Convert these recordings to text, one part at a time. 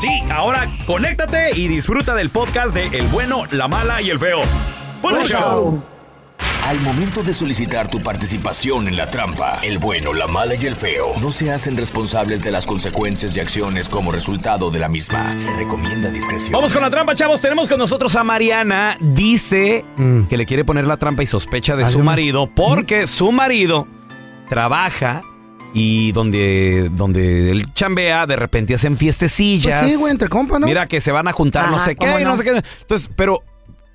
Sí, ahora conéctate y disfruta del podcast de El bueno, la mala y el feo. ¡Buen show! Al momento de solicitar tu participación en la trampa, el bueno, la mala y el feo no se hacen responsables de las consecuencias y acciones como resultado de la misma. Se recomienda discreción. Vamos con la trampa, chavos. Tenemos con nosotros a Mariana. Dice que le quiere poner la trampa y sospecha de su marido porque su marido trabaja y donde, donde él chambea, de repente hacen fiestecillas. Pues sí, güey, entre compas, ¿no? Mira que se van a juntar, no sé qué, ¿cómo y no no? sé qué. Entonces, pero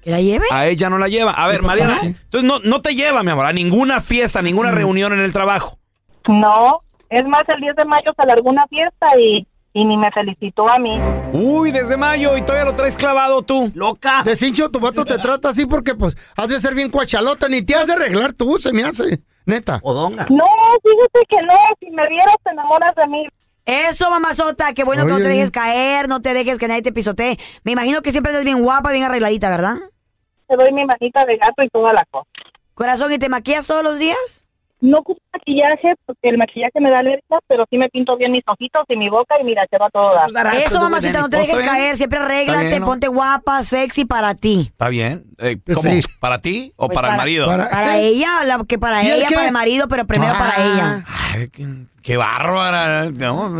¿Que la lleve? a ella no la lleva. A ver, qué Mariana, entonces no, no te lleva, mi amor, a ninguna fiesta, a ninguna Mm. reunión en el trabajo. No, es más, el 10 de mayo se largó una fiesta y, y ni me felicitó a mí. Uy, desde mayo y todavía lo traes clavado tú. Loca. De cincho, tu vato te trata así porque, pues, has de ser bien cuachalota, ni te has de arreglar tú, se me hace. Neta. Odonga. No, fíjate que no, si me vieras te enamoras de mí. Eso, mamazota, qué bueno que no te dejes caer, no te dejes que nadie te pisotee. Me imagino que siempre estás bien guapa, bien arregladita, ¿verdad? Te doy mi manita de gato y toda la cosa. Corazón, ¿y te maquillas todos los días? No ocupo maquillaje porque el maquillaje me da alergia, pero sí me pinto bien mis ojitos y mi boca y mira, se va todo dar. Eso, mamacita, no te dejes caer, siempre arréglate, bien, ¿no? ponte guapa, sexy para ti. Está bien. Eh, Pues ¿Cómo? sí. ¿Para ti o Pues para, el marido? para- Para ella, la, que para ¿Y el ella, qué? para el marido, pero primero Ah. para ella. Ay, qué, qué bárbara, ¿no?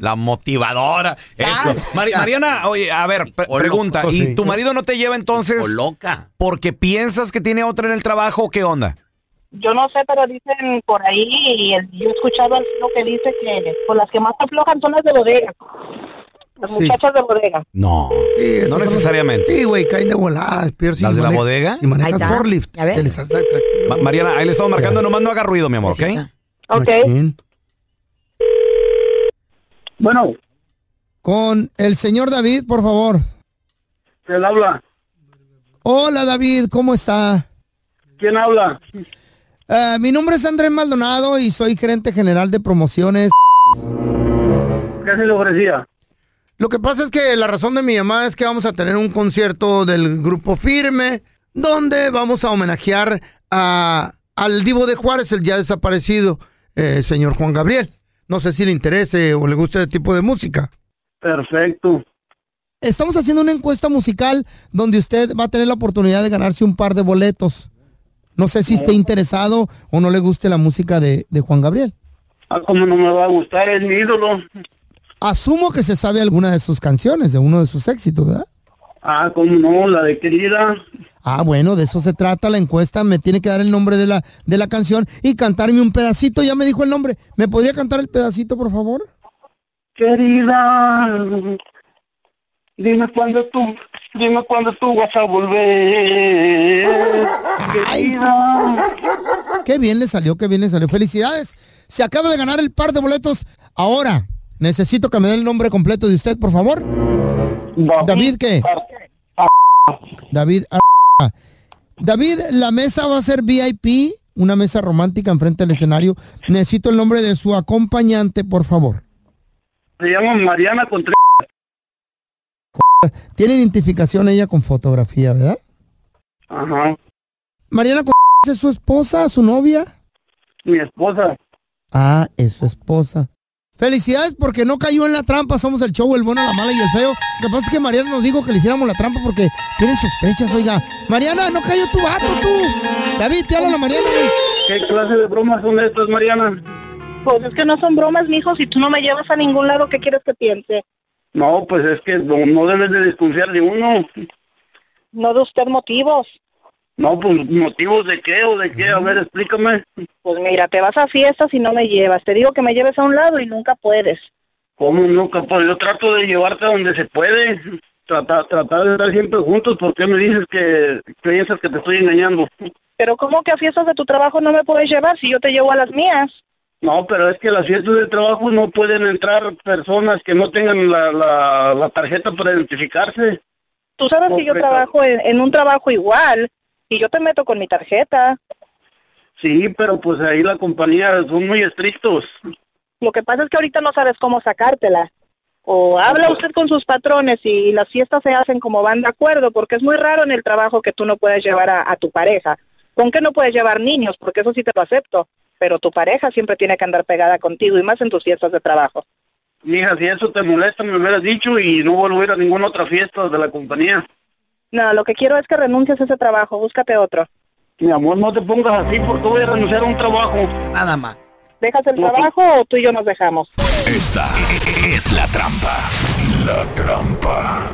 La motivadora. Eso. Mari- Mariana, oye, a ver, pre- pregunta. loco, ¿Y sí. tu marido no te lleva entonces? loca. ¿Porque piensas que tiene otra en el trabajo o qué onda? Yo no sé, pero dicen por ahí, y el- yo he escuchado al lo que dice que pues, las que más aflojan son las de bodega. Las Sí. muchachas de bodega. No. Sí, no son- necesariamente. Sí, güey, caen de volada. Peor si ¿Las de la bodega? Si manejas forklift, les hace atractivo. Ma- Mariana, ahí le estamos marcando, nomás no haga ruido, mi amor, ¿ok? Ok. Bueno, Con el señor David, por favor. ¿quién habla? Hola, David, ¿cómo está? ¿Quién habla? Eh, mi nombre es Andrés Maldonado y soy gerente general de promociones. ¿Qué se le ofrecía? Lo que pasa es que la razón de mi llamada es que vamos a tener un concierto del grupo Firme, donde vamos a homenajear a, al divo de Juárez, el ya desaparecido eh, señor Juan Gabriel. No sé si le interese o le gusta ese tipo de música. Perfecto. Estamos haciendo una encuesta musical donde usted va a tener la oportunidad de ganarse un par de boletos. No sé si esté interesado o no le guste la música de, de Juan Gabriel. Ah, ¿cómo no me va a gustar? Es mi ídolo. Asumo que se sabe alguna de sus canciones, de uno de sus éxitos, ¿verdad? Ah, ¿cómo no? La de querida. Ah, bueno, de eso se trata la encuesta. Me tiene que dar el nombre de la, de la canción y cantarme un pedacito. Ya me dijo el nombre. ¿Me podría cantar el pedacito, por favor? Querida, dime cuándo tú, dime cuándo tú vas a volver. Querida. Qué bien le salió, qué bien le salió. Felicidades. Se acaba de ganar el par de boletos. Ahora, necesito que me dé el nombre completo de usted, por favor. David, ¿qué? David. David, la mesa va a ser VIP, una mesa romántica enfrente del escenario. Necesito el nombre de su acompañante, por favor. Se llama Mariana Contreras. Tiene identificación ella con fotografía, ¿verdad? Ajá. Mariana es su esposa, su novia. Mi esposa. Ah, es su esposa. Felicidades porque no cayó en la trampa. Somos el show, el bueno, la mala y el feo. Lo que pasa es que Mariana nos dijo que le hiciéramos la trampa porque tiene sospechas, oiga. Mariana, no cayó tu vato, tú. David, te habla la Mariana. ¿Qué clase de bromas son estas, Mariana? Pues es que no son bromas, mijo. Si tú no me llevas a ningún lado, ¿qué quieres que piense? No, pues es que no, no debes de desconfiar de uno. No de usted motivos. No, pues motivos de qué o de qué, a ver, explícame. Pues mira, te vas a fiestas y no me llevas. Te digo que me lleves a un lado y nunca puedes. ¿Cómo no, capaz? Yo trato de llevarte a donde se puede. Tratar, tratar de estar siempre juntos. ¿Por qué me dices que piensas que te estoy engañando? Pero ¿cómo que a fiestas de tu trabajo no me puedes llevar si yo te llevo a las mías? No, pero es que las fiestas de trabajo no pueden entrar personas que no tengan la, la, la tarjeta para identificarse. Tú sabes que yo trabajo en, en un trabajo igual y yo te meto con mi tarjeta. Sí, pero pues ahí la compañía son muy estrictos. Lo que pasa es que ahorita no sabes cómo sacártela. O habla usted con sus patrones y las fiestas se hacen como van de acuerdo, porque es muy raro en el trabajo que tú no puedes llevar a, a tu pareja. ¿Con qué no puedes llevar niños? Porque eso sí te lo acepto. Pero tu pareja siempre tiene que andar pegada contigo y más en tus fiestas de trabajo. Mija, si eso te molesta, me hubieras dicho y no vuelvo a ninguna otra fiesta de la compañía. No, lo que quiero es que renuncies a ese trabajo, búscate otro. Mi amor, no te pongas así porque voy a renunciar a un trabajo. Nada más. ¿Dejas el No, trabajo o tú y yo nos dejamos? Esta es la trampa. La trampa.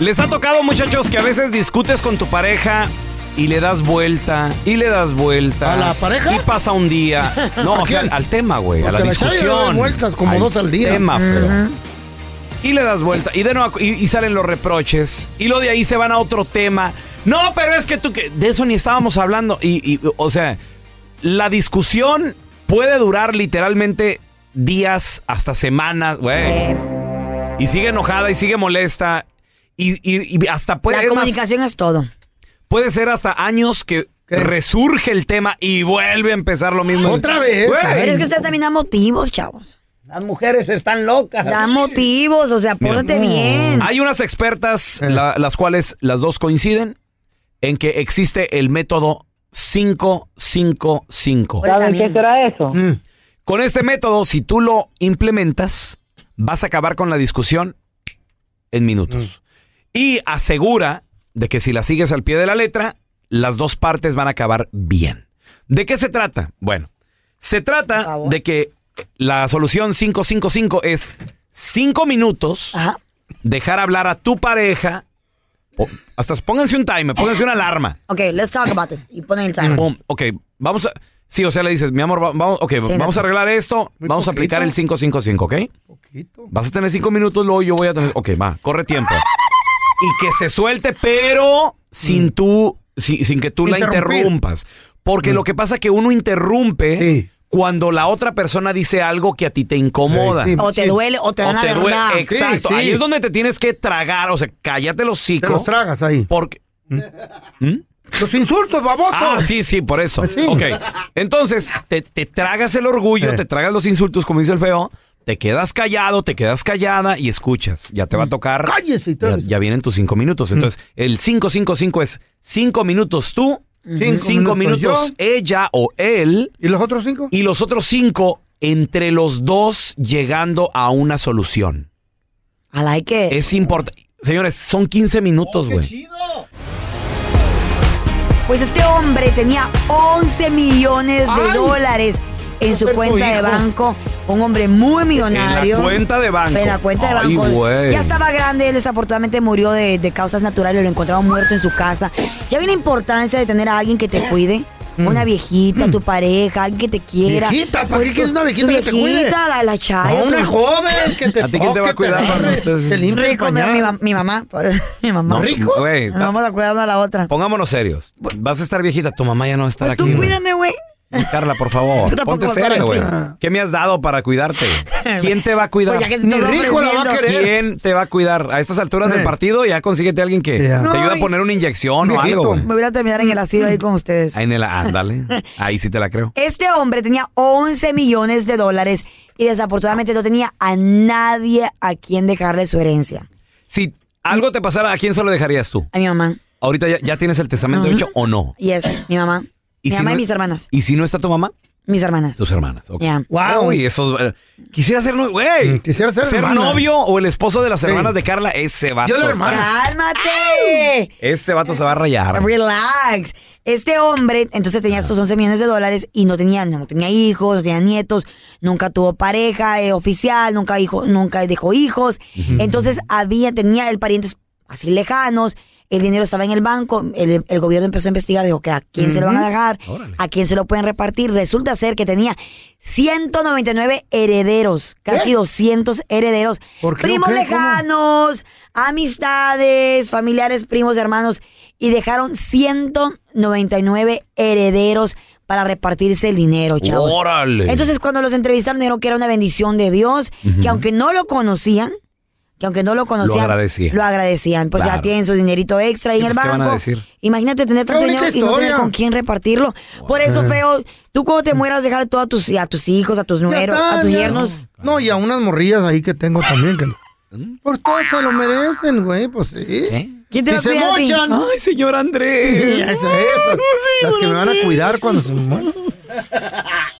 Les ha tocado, muchachos, que a veces discutes con tu pareja y le das vuelta y le das vuelta. ¿A la pareja? Y pasa un día. No, ¿A o sea, al tema, güey, a la le discusión. vueltas como dos al día. tema, feo. Y le das vuelta. Y de nuevo, y, y salen los reproches. Y lo de ahí se van a otro tema. No, pero es que tú que. De eso ni estábamos hablando. Y, y, o sea, la discusión puede durar literalmente días hasta semanas, güey. Y sigue enojada y sigue molesta. Y, y- y hasta puede. la más, comunicación es todo. Puede ser hasta años que resurge el tema y vuelve a empezar lo mismo. Otra vez. Güey. Pero es que usted también da motivos, chavos. Las mujeres están locas. Da motivos, o sea, pórtate bien. Hay unas expertas, la- las cuales las dos coinciden en que existe el método 555. ¿Saben qué será eso? Mm. Con este método, si tú lo implementas, vas a acabar con la discusión en minutos. Y asegura de que si la sigues al pie de la letra, las dos partes van a acabar bien. ¿De qué se trata? Bueno, se trata de que la solución 555 es 5 minutos, dejar hablar a tu pareja. o- hasta pónganse un timer, pónganse una alarma. Ok, let's talk about this. Y ponen el timer. Pum, ok, vamos a... Sí, o sea, le dices, mi amor, va- vamos, ok, vamos Nacho. a arreglar esto, Muy vamos a aplicar el poquito. 555, ¿ok? Vas a tener cinco minutos, luego yo voy a tener... Ok, va, corre tiempo. Y que se suelte, pero sin tú, si- sin que tú la Interrumpir. interrumpas. Porque lo que pasa es que uno interrumpe cuando la otra persona dice algo que a ti te incomoda. Sí, sí, O te sí. duele o te O dan la te duele, verdad. exacto. Sí, sí. Ahí es donde te tienes que tragar, o sea, cállate los Te hocico. los tragas ahí. Porque... Los insultos, baboso. Ah, sí, sí, por eso. Pues sí. Ok. Entonces, te, te tragas el orgullo, Eh. te tragas los insultos, como dice el feo, te quedas callado, te quedas callada y escuchas. Ya te va a tocar. Cállese y Ya, ya vienen tus cinco minutos. Entonces, el 555 es cinco minutos tú, Cinco cinco, minutos ella o él, ¿Y los otros cinco? y los otros cinco entre los dos llegando a una solución. I like it. Es importante. Señores, son 15 minutos, güey. Pues este hombre tenía 11 millones de Ay. dólares en su cuenta de banco. Un hombre muy millonario. En la cuenta de banco. En la cuenta de Ay, banco. güey. ya estaba grande, él desafortunadamente murió de, de causas naturales, lo encontraron muerto en su casa. Ya había la importancia de tener a alguien que te cuide. Una viejita, tu pareja, alguien que te quiera. Viejita, ¿para Pues, qué quieres una tu viejita que te cuide? viejita, la, la chaya. No, una tu- joven que te ¿A ti quién te va a cuidar, te el Rico, mi, pañal. mi mam- mi mamá. por- mi mamá. No, ¿Rico? Güey, Nos está- vamos a cuidar una a la otra. pongámonos serios. Vas a estar viejita, tu mamá ya no va a estar Pues aquí. tú güey. cuídame, güey. Carla, por favor, ponte seria, güey. aquí. ¿Qué me has dado para cuidarte? ¿Quién te va a cuidar? Pues Ni rico la va a querer. ¿Quién te va a cuidar? A estas alturas del Eh. partido ya consíguete a alguien que te No, ayude a poner una inyección o algo. güey. Me voy a terminar en el asilo ahí con ustedes. Ahí en el ándale. Ahí sí te la creo. Este hombre tenía 11 millones de dólares y desafortunadamente no tenía a nadie a quien dejarle su herencia. Si algo te pasara, ¿a quién se lo dejarías tú? A mi mamá. Ahorita ya, ya tienes el testamento hecho o no. Y es mi mamá. Mi si mamá no- y mis hermanas. ¿Y si no está tu mamá? Mis hermanas. Tus hermanas. ok. Ya. Wow. Uy, esos. eh, quisiera ser, no- güey. Mm, quisiera ser hermana. novio o el esposo de las Sí. hermanas de Carla, ese vato. Yo la está- hermana. ¡Cálmate! Ese vato se va a rayar. Relax. Este hombre, entonces tenía estos 11 millones de dólares y no tenía, no tenía hijos, no tenía nietos, nunca tuvo pareja eh, oficial, nunca hijo, nunca dejó hijos. Entonces había, tenía el parientes así lejanos, el dinero estaba en el banco, el, el gobierno empezó a investigar, dijo que a quién se lo van a dejar, Órale. a quién se lo pueden repartir. Resulta ser que tenía 199 herederos, casi 200 herederos, ¿Por qué o primos qué? ¿Cómo? lejanos, amistades, familiares, primos, hermanos, y dejaron 199 herederos para repartirse el dinero, chavos. Órale. Entonces, cuando los entrevistaron, dijeron que era una bendición de Dios, que aunque no lo conocían, que aunque no lo conocían, agradecían. lo agradecían. Pues ya tienen su dinerito extra ahí Sí, en el pues, ¿qué van a banco. decir? Imagínate tener tanto dinero y no tener con quién repartirlo. Por eso, feo, tú cuando te mueras, dejar todo a tus, a tus hijos, a tus nueros, está, a tus ya. yernos. No, y a unas morrillas ahí que tengo también. Que... ¿Mm? Por todo se lo merecen, güey, pues sí. ¿Eh? ¿Quién te Si va a se mochan. Ay, señor Sí, Andrés. esas, esas, las que me van a cuidar cuando se me mueran.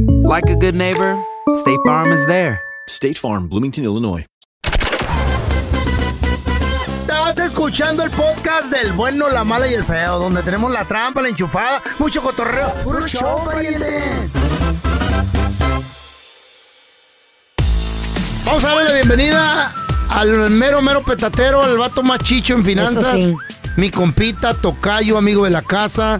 like a good neighbor, State Farm is there. State Farm, Bloomington, Illinois. Estás escuchando el podcast del bueno, la mala y el feo, donde tenemos la trampa, la enchufada, mucho cotorreo. ¡Puro show, pariente! Vamos a darle la bienvenida al mero, mero petatero, al vato más chicho en finanzas. Eso sí. Mi compita, tocayo, amigo de la casa.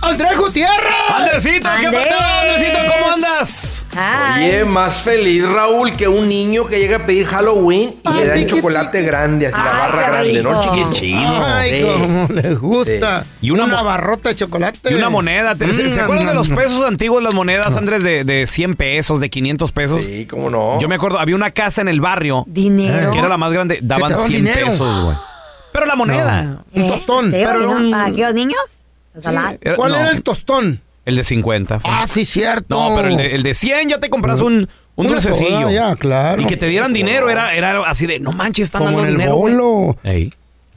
¡Andrés Gutiérrez! Andresito, ¿qué pasó, Andresito? ¿Cómo andas? Ay. Oye, más feliz Raúl que un niño que llega a pedir Halloween y le dan chocolate grande, así la Ay, barra grande, ¿no, chiquito? Ay, Sí. cómo les gusta. Y una barrota de chocolate. Y una moneda. ¿te- ¿Se, se Mm, acuerdan de los mm, pesos antiguos, las monedas, Andrés, de, de 100 pesos, de 500 pesos? Sí, cómo no. Yo me acuerdo, había una casa en el barrio Dinero. que era la más grande, daban daban 100 dinero? pesos, güey. Pero la moneda. Un ¿Eh? tostón. Teo, pero ¿no? un- ¿Para aquellos niños? Sí. Era- ¿Cuál no, era el tostón? El de 50. fue. Ah, sí, cierto. No, pero el de, el de 100 ya te compras un, un Una dulcecillo. soda, ya, claro. Y que te dieran dinero era, era así de, no manches, están Como dando en el dinero. güey". bolo. Ey.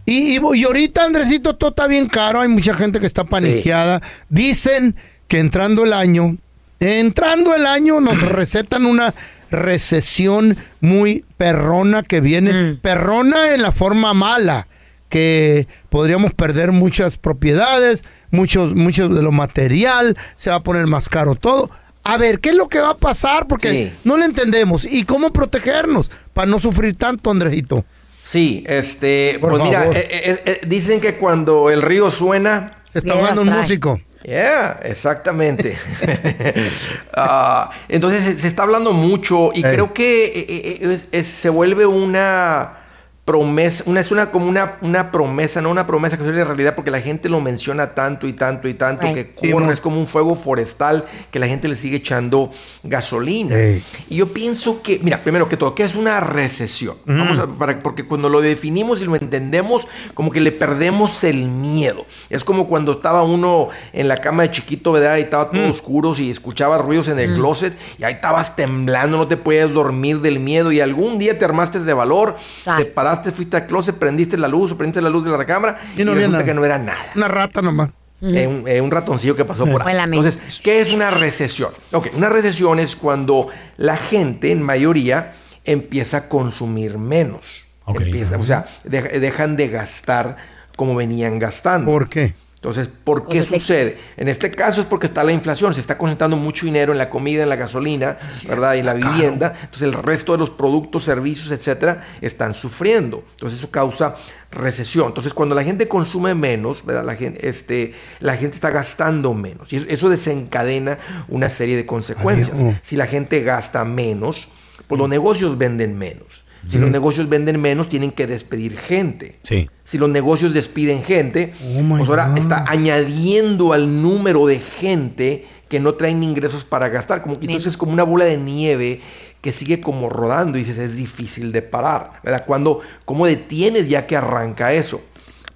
Y, y, y ahorita, Andresito, todo está bien caro. Hay mucha gente que está paniqueada. Dicen que entrando el año, entrando el año, nos recetan una recesión muy perrona que viene. Perrona en la forma mala. Que podríamos perder muchas propiedades, muchos, muchos de lo material, se va a poner más caro todo. A ver, ¿qué es lo que va a pasar? Porque no le entendemos. ¿Y cómo protegernos para no sufrir tanto, Andrejito? Sí, este, Por pues mira, favor. eh, eh, eh, dicen que cuando el río suena... Se está ahogando un músico. Yeah, exactamente. Ah, entonces se, se está hablando mucho y creo que eh, eh, es- es- se vuelve una promesa, una, es una como una, una promesa, no una promesa que se vuelve realidad porque la gente lo menciona tanto y tanto y tanto que corre, es como un fuego forestal que la gente le sigue echando gasolina. Ey. Y yo pienso que, mira, primero que todo, ¿qué es una recesión? Mm. Vamos a- para- porque cuando lo definimos y lo entendemos, como que le perdemos el miedo. Es como cuando estaba uno en la cama de chiquito, ¿verdad? Y estaba Mm. todo oscuro y escuchaba ruidos en el closet y ahí estabas temblando, no te podías dormir del miedo y algún día te armaste de valor, te paraste, fuiste al closet, prendiste la luz, prendiste la luz de la recámara y, Y no había resulta nada. que no era nada. Una rata nomás. Eh, un, eh, un ratoncillo que pasó por Fue ahí. Entonces, ¿qué es una recesión? Ok, una recesión es cuando la gente, en mayoría, empieza a consumir menos. Empieza- o sea, de- dejan de gastar como venían gastando. ¿Por qué? Entonces, ¿por qué Cosas sucede? En este caso es porque está la inflación, se está concentrando mucho dinero en la comida, en la gasolina, ¿verdad? Y en la vivienda. Entonces, el resto de los productos, servicios, etcétera, están sufriendo. Entonces, eso causa recesión. Entonces, cuando la gente consume menos, ¿verdad? La gente, este, la gente está gastando menos. Y eso, eso desencadena una serie de consecuencias. Ay, oh. Si la gente gasta menos, pues los negocios venden menos. Si los negocios venden menos, tienen que despedir gente. Sí. Si los negocios despiden gente, pues ahora está añadiendo al número de gente que no traen ingresos para gastar. Como, entonces es como una bola de nieve que sigue como rodando y dices, es difícil de parar. ¿verdad? Cuando, ¿Cómo detienes ya que arranca eso?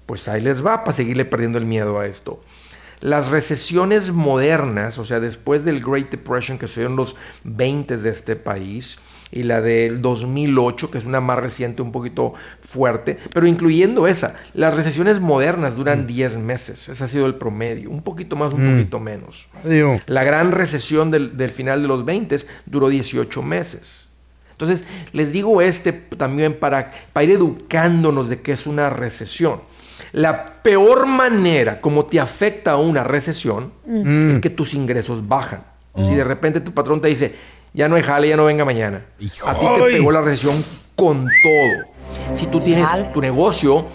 Pues ahí les va para seguirle perdiendo el miedo a esto. Las recesiones modernas, o sea, después del Great Depression que sucedió en los 20 de este país, y la del 2008, que es una más reciente, un poquito fuerte, pero incluyendo esa, las recesiones modernas duran 10 meses, ese ha sido el promedio, un poquito más, un Mm. poquito menos. Digo, La gran recesión del, del final de los 20 duró 18 meses. Entonces, les digo este también para, para ir educándonos de qué es una recesión. La peor manera como te afecta una recesión Mm. es que tus ingresos bajan. Si de repente tu patrón te dice, ya no hay jale, ya no venga mañana. A ti te pegó la recesión con todo. Si tú tienes tu negocio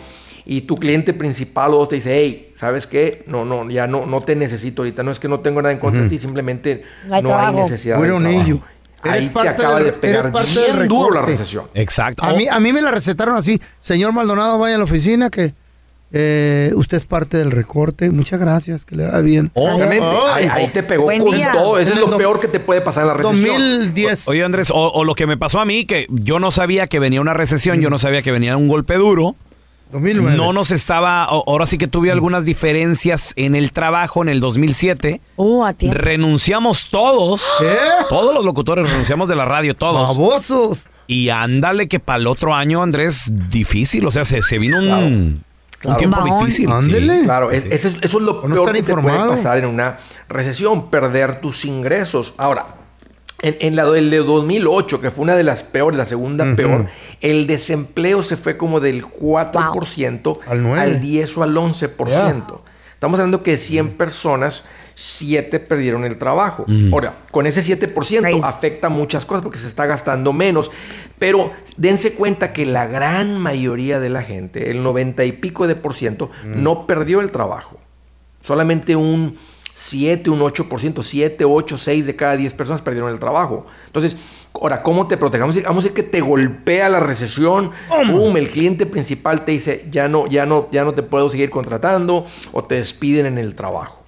y tu cliente principal o dos te dice, hey, ¿sabes qué? No, no, ya no, no te necesito ahorita. No es que no tengo nada en contra de ti, simplemente No hay no hay necesidad We de trabajo. you. Ahí te acaba de pegar bien duro la recesión. Exacto. A mí, a mí me la recetaron así. Señor Maldonado, vaya a la oficina que eh, usted es parte del recorte. Muchas gracias, que le va bien. Obviamente, ahí, ahí te pegó con todo. Eso es lo peor que te puede pasar en la recesión. Oye, Andrés, o, o lo que me pasó a mí, que yo no sabía que venía una recesión, yo no sabía que venía un golpe duro. 2009. No nos estaba, o- ahora sí que tuve algunas diferencias en el trabajo en el 2007. Uh, a. Renunciamos todos. Todos los locutores renunciamos de la radio, todos. Babosos. Y ándale que para el otro año, Andrés, difícil. O sea, se, se vino un, un Claro. tiempo difícil. sí. Claro, es- eso, es, eso es lo no peor que te puede pasar en una recesión, perder tus ingresos. Ahora, en, en la del de 2008, que fue una de las peores, la segunda peor, el desempleo se fue como del 4% Al nueve. al 10 o al 11%. Estamos hablando que de 100 personas, 7 perdieron el trabajo. Mm. Ahora, con ese 7% afecta muchas cosas porque se está gastando menos. Pero dense cuenta que la gran mayoría de la gente, el 90 y pico de por ciento, Mm. no perdió el trabajo. Solamente un 7, un 8%, 7, 8, 6 de cada 10 personas perdieron el trabajo. Entonces, ahora, ¿cómo te protegemos? Vamos a decir que te golpea la recesión, ¡pum! el cliente principal te dice, ya no, ya no, ya no te puedo seguir contratando o te despiden en el trabajo.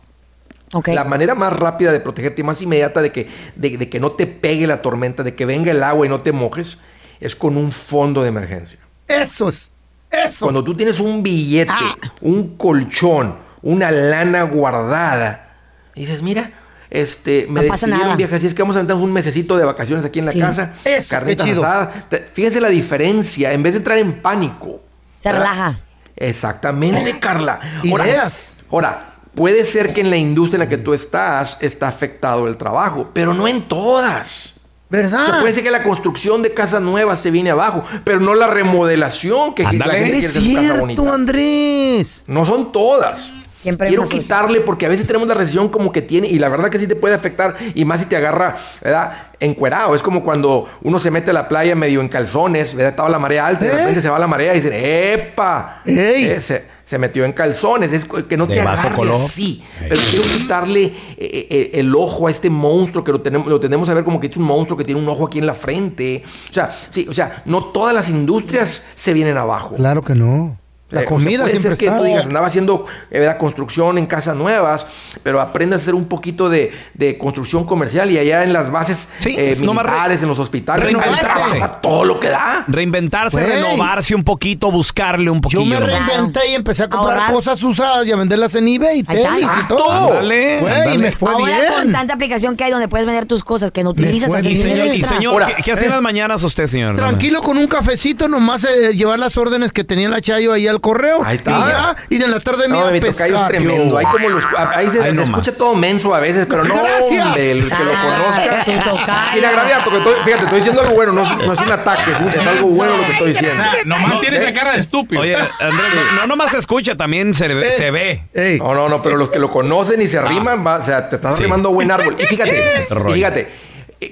La manera más rápida de protegerte y más inmediata de que, de, de que no te pegue la tormenta, de que venga el agua y no te mojes, es con un fondo de emergencia. Eso es. Eso. Cuando tú tienes un billete, Ah. un colchón, una lana guardada, y dices, mira, este, me No despidieron nada. viaje, así es que vamos a aventarnos un mesecito de vacaciones aquí en la Sí. casa, Eso, carnitas qué chido. asadas. Fíjense la diferencia, en vez de entrar en pánico. Se ¿verdad? relaja. Exactamente, Carla. Ahora, Ideas. ahora, puede ser que en la industria en la que tú estás está afectado el trabajo, pero no en todas. ¿Verdad? O sea, puede ser que la construcción de casas nuevas se viene abajo, pero no la remodelación que la Ándale. gente Es quiere hacer su casa bonita. cierto, Andrés. No son todas. Siempre Quiero quitarle porque a veces tenemos la recesión como que tiene y la verdad que sí te puede afectar y más si te agarra, ¿verdad? Encuerado. Es como cuando uno se mete a la playa medio en calzones, ¿verdad? Estaba la marea alta y de repente se va la marea y dicen, ¡epa! Eh, se, se metió en calzones. Es que no De te agarre color. así. Pero quiero quitarle eh, eh, el ojo a este monstruo que lo tenemos, lo tenemos a ver como que es un monstruo que tiene un ojo aquí en la frente. O sea, sí, o sea, no todas las industrias se vienen abajo. Claro que no. La Eh, o sea, comida puede siempre ser que está. tú digas, andaba haciendo eh, ¿verdad? construcción en casas nuevas, pero aprende a hacer un poquito de, de construcción comercial y allá en las bases eh, es nomás re- militares, en los hospitales, no, reinventarse. trabaja todo lo que da. Reinventarse, Güey. renovarse un poquito, buscarle un Yo poquillo. me reinventé y empecé a comprar Ahorrar. cosas usadas y a venderlas en eBay, está. tenis y todo. Ándale, Güey, ándale. me fue Ahora con bien. tanta aplicación que hay donde puedes vender tus cosas que no utilizas, Y señor, y señor, Ahora, ¿qué, qué hace en eh. las mañanas usted, señor? Tranquilo con un cafecito, nomás eh, llevar las órdenes que tenía la Chayo ahí al correo. Ahí está. Y ya, y de la tarde me No, iba a mi tocayo es pescar. tremendo. Ahí como los, ahí se, se escucha todo menso a veces, pero no, Gracias. hombre, el que lo conozca. Ah, tu tocayo. Mira, Graviato, que estoy- fíjate, estoy diciendo algo bueno, no, es- no es un ataque, es, algo bueno lo que estoy diciendo. nomás tiene esa cara de estúpido. Oye, Andrés, no, no nomás se escucha, también se, ve- se ve. Ey, No, no, no, pero los que lo conocen y se arriman, va, o sea, te estás Sí. arrimando buen árbol. Y fíjate, y fíjate, eh,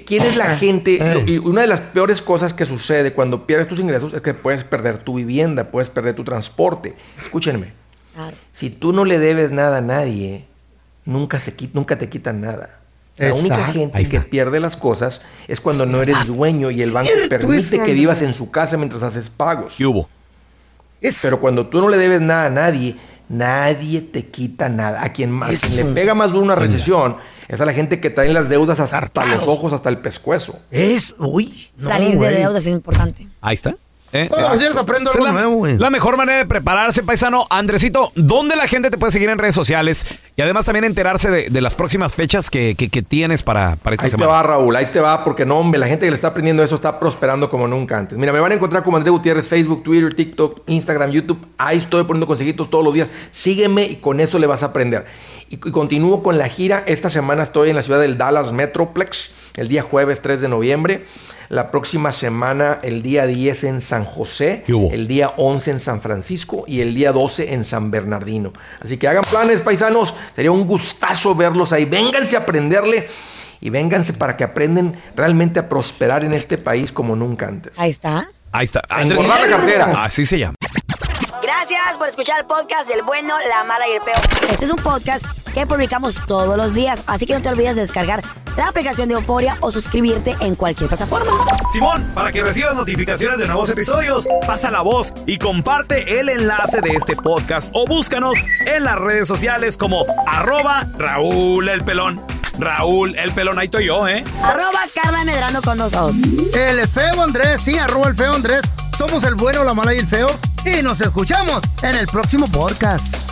¿quién es la gente? Lo- y una de las peores cosas que sucede cuando pierdes tus ingresos es que puedes perder tu vivienda, puedes perder tu transporte. Escúchenme, si tú no le debes nada a nadie, nunca, se, nunca te quitan nada. La única gente que pierde las cosas es cuando no eres dueño y el banco permite que vivas en su casa mientras haces pagos. ¿Qué hubo? Pero cuando tú no le debes nada a nadie, nadie te quita nada. A quien, más, quien le pega más duro una recesión es a la gente que trae las deudas hasta los ojos, hasta el pescuezo. Es, uy. no, Salir de güey. deudas es importante. Ahí está. ¿Eh? Todos los días aprendo algo la, nuevo, güey. la mejor manera de prepararse, paisano. Andresito, ¿dónde la gente te puede seguir en redes sociales? Y además también enterarse de, de las próximas fechas que, que- que tienes para, para esta Ahí te semana. va, Raúl, ahí te va, porque no, hombre, la gente que le está aprendiendo eso está prosperando como nunca antes. Mira, me van a encontrar como Andrés Gutiérrez, Facebook, Twitter, TikTok, Instagram, YouTube. Ahí estoy poniendo consejitos todos los días. Sígueme y con eso le vas a aprender. Y, y continúo con la gira. Esta semana estoy en la ciudad del Dallas Metroplex, el día jueves 3 de noviembre. La próxima semana, el día 10 en San José, el día 11 en San Francisco y el día 12 en San Bernardino. Así que hagan planes, paisanos. Sería un gustazo verlos ahí. Vénganse a aprenderle y vénganse para que aprenden realmente a prosperar en este país como nunca antes. Ahí está. Ahí está. engordar la cartera. Así se llama. Gracias por escuchar el podcast del bueno, la mala y el peor. Este es un podcast que publicamos todos los días, así que no te olvides de descargar la aplicación de Euforia o suscribirte en cualquier plataforma. Simón, para que recibas notificaciones de nuevos episodios, pasa la voz y comparte el enlace de este podcast o búscanos en las redes sociales como arroba Raúl el Pelón. Raúl el Pelón, ahí estoy yo, ¿eh? Arroba Carla Medrano con nosotros. El feo Andrés, sí, arroba el feo Andrés. Somos el bueno, la mala y el feo. Y nos escuchamos en el próximo podcast.